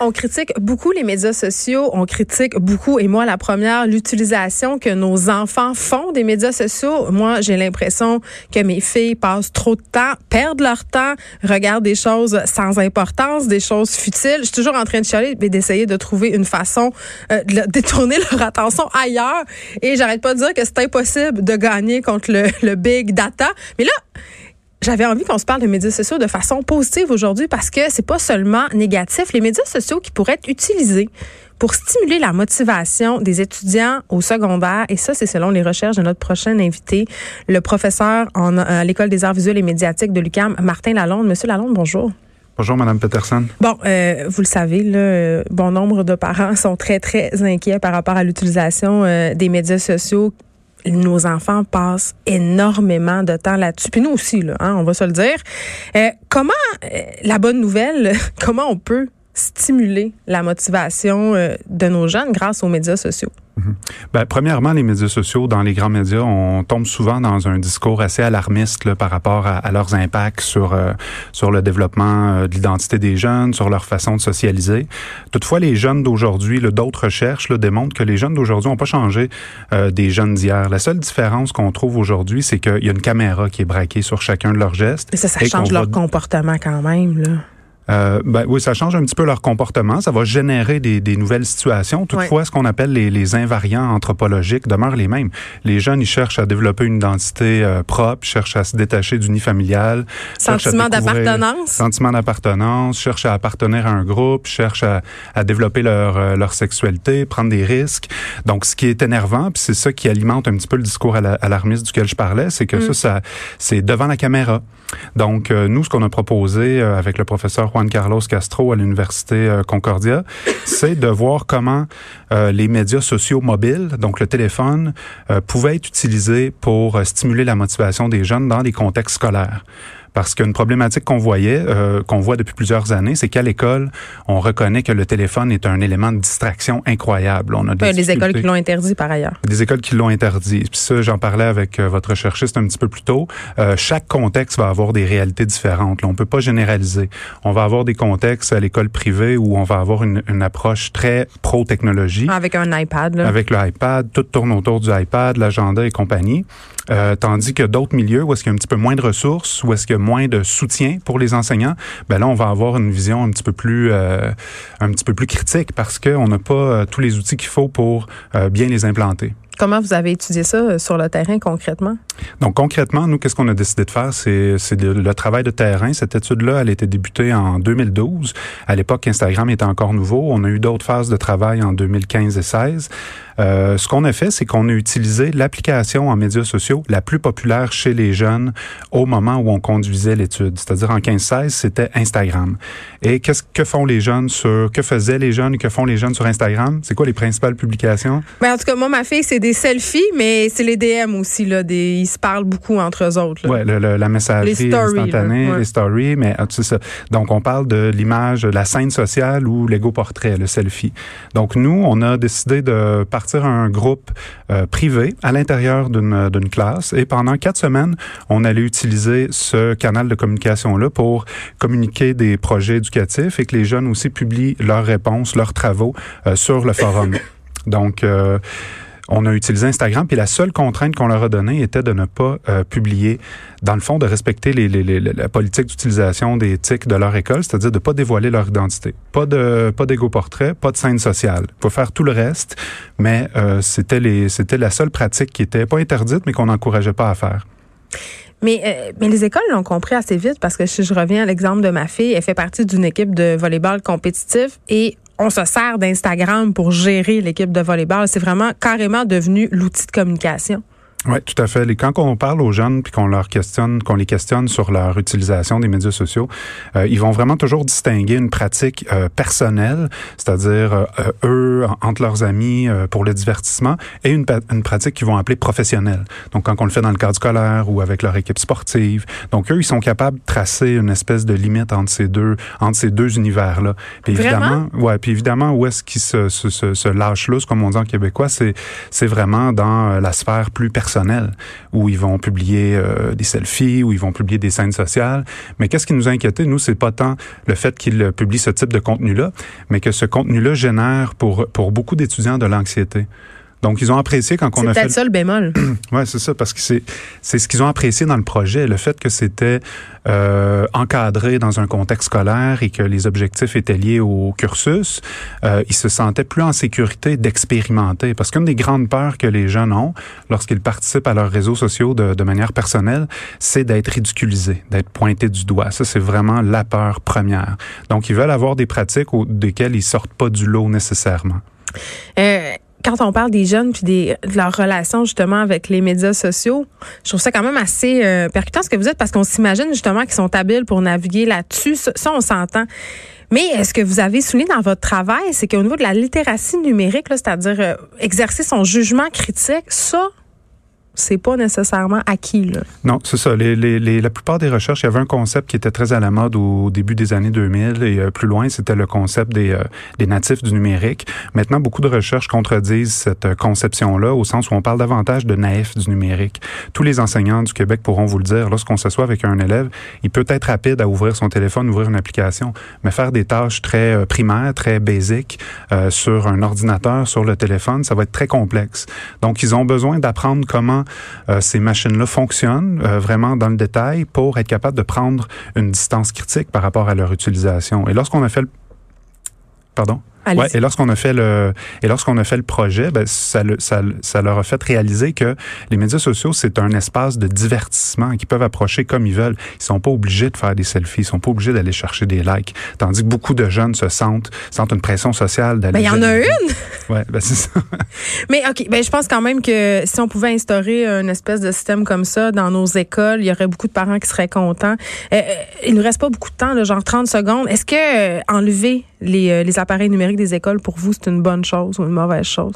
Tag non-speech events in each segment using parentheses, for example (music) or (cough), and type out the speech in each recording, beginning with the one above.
On critique beaucoup les médias sociaux, on critique beaucoup, et moi la première, l'utilisation que nos enfants font des médias sociaux. Moi, j'ai l'impression que mes filles passent trop de temps, perdent leur temps, regardent des choses sans importance, des choses futiles. Je suis toujours en train de chialer et d'essayer de trouver une façon euh, de (laughs) détourner leur attention ailleurs. Et j'arrête pas de dire que c'est impossible de gagner contre le, le big data. Mais là, j'avais envie qu'on se parle de médias sociaux de façon positive aujourd'hui parce que c'est pas seulement négatif. Les médias sociaux qui pourraient être utilisés pour stimuler la motivation des étudiants au secondaire. Et ça, c'est selon les recherches de notre prochain invité, le professeur en, à l'École des arts visuels et médiatiques de l'UQAM, Martin Lalonde. Monsieur Lalonde, bonjour. Bonjour, Madame Peterson. Bon, euh, vous le savez, là, euh, bon nombre de parents sont très, très inquiets par rapport à l'utilisation euh, des médias sociaux nos enfants passent énormément de temps là-dessus. Puis nous aussi, là, hein, on va se le dire. Euh, comment, euh, la bonne nouvelle, (laughs) comment on peut stimuler la motivation euh, de nos jeunes grâce aux médias sociaux? Mhm. Ben, premièrement, les médias sociaux, dans les grands médias, on tombe souvent dans un discours assez alarmiste là, par rapport à, à, leurs impacts sur euh, sur le développement euh, de l'identité des jeunes, sur leur façon de socialiser. Toutefois, les jeunes d'aujourd'hui, d'autres recherches là, démontrent que les jeunes d'aujourd'hui n'ont pas changé euh, des jeunes d'hier. La seule différence qu'on trouve aujourd'hui, c'est qu'il y a une caméra qui est braquée sur chacun de leurs gestes. Et ça, ça change leur comportement quand même. Là. Euh, ben, oui, ça change un petit peu leur comportement. Ça va générer des, des nouvelles situations. Toutefois, oui. ce qu'on appelle les, les, invariants anthropologiques demeurent les mêmes. Les jeunes, ils cherchent à développer une identité euh, propre, cherchent à se détacher du nid familial. Sentiment d'appartenance? Sentiment d'appartenance, cherchent à appartenir à un groupe, cherchent à, à développer leur, euh, leur sexualité, prendre des risques. Donc, ce qui est énervant, puis c'est ça qui alimente un petit peu le discours alarmiste duquel je parlais, c'est que mm. ça, ça c'est devant la caméra. Donc, euh, nous, ce qu'on a proposé euh, avec le professeur Juan Carlos Castro à l'Université euh, Concordia, c'est de voir comment euh, les médias sociaux mobiles, donc le téléphone, euh, pouvaient être utilisés pour stimuler la motivation des jeunes dans des contextes scolaires. Parce qu'une problématique qu'on voyait, euh, qu'on voit depuis plusieurs années, c'est qu'à l'école, on reconnaît que le téléphone est un élément de distraction incroyable. On a des, des écoles qui l'ont interdit par ailleurs. Des écoles qui l'ont interdit. Puis ça, j'en parlais avec euh, votre recherchiste un petit peu plus tôt. Euh, chaque contexte va avoir des réalités différentes. Là, on peut pas généraliser. On va avoir des contextes à l'école privée où on va avoir une, une approche très pro-technologie. Avec un iPad. Là. Avec le iPad. Tout tourne autour du iPad, l'agenda et compagnie. Euh, tandis que d'autres milieux où est-ce qu'il y a un petit peu moins de ressources, où est-ce qu'il y a moins de soutien pour les enseignants, ben là on va avoir une vision un petit peu plus euh, un petit peu plus critique parce qu'on n'a pas euh, tous les outils qu'il faut pour euh, bien les implanter. Comment vous avez étudié ça sur le terrain concrètement? Donc concrètement, nous, qu'est-ce qu'on a décidé de faire? C'est, le travail de terrain. Cette étude-là, elle a été débutée en 2012. À l'époque, Instagram était encore nouveau. On a eu d'autres phases de travail en 2015 et 16. Euh, ce qu'on a fait, c'est qu'on a utilisé l'application en médias sociaux la plus populaire chez les jeunes au moment où on conduisait l'étude. C'est-à-dire en 15-16, c'était Instagram. Et qu'est-ce que font les jeunes sur, que faisaient les jeunes et que font les jeunes sur Instagram? C'est quoi les principales publications? Ben, en tout cas, moi, ma fille, c'est des selfies, mais c'est les DM aussi, là. Des, ils se parlent beaucoup entre eux autres. Oui, la messagerie les stories, instantanée, ouais. les stories, mais c'est ça. Donc, on parle de l'image, la scène sociale ou l'ego portrait, le selfie. Donc, nous, on a décidé de partir un groupe euh, privé à l'intérieur d'une, d'une classe et pendant quatre semaines, on allait utiliser ce canal de communication-là pour communiquer des projets éducatifs et que les jeunes aussi publient leurs réponses, leurs travaux euh, sur le forum. (laughs) Donc, euh, on a utilisé Instagram, puis la seule contrainte qu'on leur a donnée était de ne pas euh, publier, dans le fond, de respecter les, la politique d'utilisation des tics de leur école, c'est-à-dire de ne pas dévoiler leur identité. Pas de pas d'égo-portrait, pas de scène sociale. Il faut faire tout le reste, mais euh, c'était la seule pratique qui était pas interdite, mais qu'on n'encourageait pas à faire. Mais, euh, mais les écoles l'ont compris assez vite parce que si je reviens à l'exemple de ma fille, elle fait partie d'une équipe de volleyball compétitif et on se sert d'Instagram pour gérer l'équipe de volleyball. C'est vraiment carrément devenu l'outil de communication. Oui, tout à fait. Et quand on parle aux jeunes puis qu'on leur questionne, qu'on les questionne sur leur utilisation des médias sociaux, euh, ils vont vraiment toujours distinguer une pratique euh, personnelle, c'est-à-dire euh, eux entre leurs amis pour le divertissement, et une, une pratique qu'ils vont appeler professionnelle. Donc quand on le fait dans le cadre scolaire ou avec leur équipe sportive, donc eux ils sont capables de tracer une espèce de limite entre ces deux entre ces deux univers là. Puis évidemment, ouais, puis évidemment où est-ce qu'ils se, se, se, se lâchent lousse comme on dit en québécois, c'est c'est vraiment dans la sphère plus personnelle où ils vont publier euh, des selfies, où ils vont publier des scènes sociales. Mais qu'est-ce qui nous a inquiété, nous, c'est pas tant le fait qu'ils publient ce type de contenu-là, mais que ce contenu-là génère pour, pour beaucoup d'étudiants de l'anxiété. Donc, ils ont apprécié quand on a fait. C'est peut-être ça le bémol. (clears throat) oui, c'est ça, parce que c'est, c'est ce qu'ils ont apprécié dans le projet, le fait que c'était euh, encadré dans un contexte scolaire et que les objectifs étaient liés au cursus. Euh, ils se sentaient plus en sécurité d'expérimenter. Parce qu'une des grandes peurs que les jeunes ont lorsqu'ils participent à leurs réseaux sociaux de, de manière personnelle, c'est d'être ridiculisés, d'être pointés du doigt. Ça, c'est vraiment la peur première. Donc, ils veulent avoir des pratiques desquelles ils sortent pas du lot nécessairement. Euh, quand on parle des jeunes puis des, de leur relation justement avec les médias sociaux, je trouve ça quand même assez euh, percutant ce que vous dites parce qu'on s'imagine justement qu'ils sont habiles pour naviguer là-dessus. Ça, on s'entend. Mais est-ce que vous avez souligné dans votre travail, c'est qu'au niveau de la littératie numérique, c'est-à-dire euh, exercer son jugement critique, ça, c'est pas nécessairement acquis. Là. Non, c'est ça. Les, les, la plupart des recherches, il y avait un concept qui était très à la mode au début des années 2000 et euh, plus loin, c'était le concept des, euh, des natifs du numérique. Maintenant, beaucoup de recherches contredisent cette euh, conception-là au sens où on parle davantage de naïfs du numérique. Tous les enseignants du Québec pourront vous le dire. Lorsqu'on s'assoit avec un élève, il peut être rapide à ouvrir son téléphone, ouvrir une application, mais faire des tâches très primaires, très basiques sur un ordinateur, sur le téléphone, ça va être très complexe. Donc, ils ont besoin d'apprendre comment euh, ces machines-là fonctionnent euh, vraiment dans le détail pour être capable de prendre une distance critique par rapport à leur utilisation. Et lorsqu'on a fait le... Pardon? Ouais, et lorsqu'on a fait le et lorsqu'on a fait le projet, ben, ça, ça, ça leur a fait réaliser que les médias sociaux c'est un espace de divertissement qu'ils peuvent approcher comme ils veulent. Ils sont pas obligés de faire des selfies, ils sont pas obligés d'aller chercher des likes. Tandis que beaucoup de jeunes se sentent sentent une pression sociale d'aller. Ben il y en a une. (laughs) Ouais, ben c'est ça. Mais ok, ben je pense quand même que si on pouvait instaurer une espèce de système comme ça dans nos écoles, il y aurait beaucoup de parents qui seraient contents. Euh, euh il nous reste pas beaucoup de temps, genre 30 secondes. Est-ce que euh, enlever les, les appareils numériques des écoles, pour vous, c'est une bonne chose ou une mauvaise chose?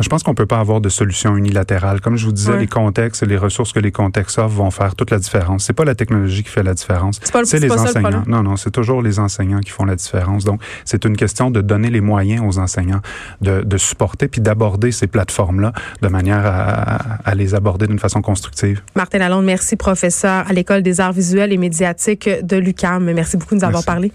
Je pense qu'on peut pas avoir de solution unilatérale. Comme je vous disais, les contextes et les ressources que les contextes offrent vont faire toute la différence. C'est pas la technologie qui fait la différence. C'est les enseignants. non, non, c'est toujours les enseignants qui font la différence. Donc, c'est une question de donner les moyens aux enseignants de, de supporter puis d'aborder ces plateformes-là de manière à, à les aborder d'une façon constructive. Martin Lalonde, merci, professeur à l'École des arts visuels et médiatiques de l'UCAM. Merci beaucoup de nous avoir parlé.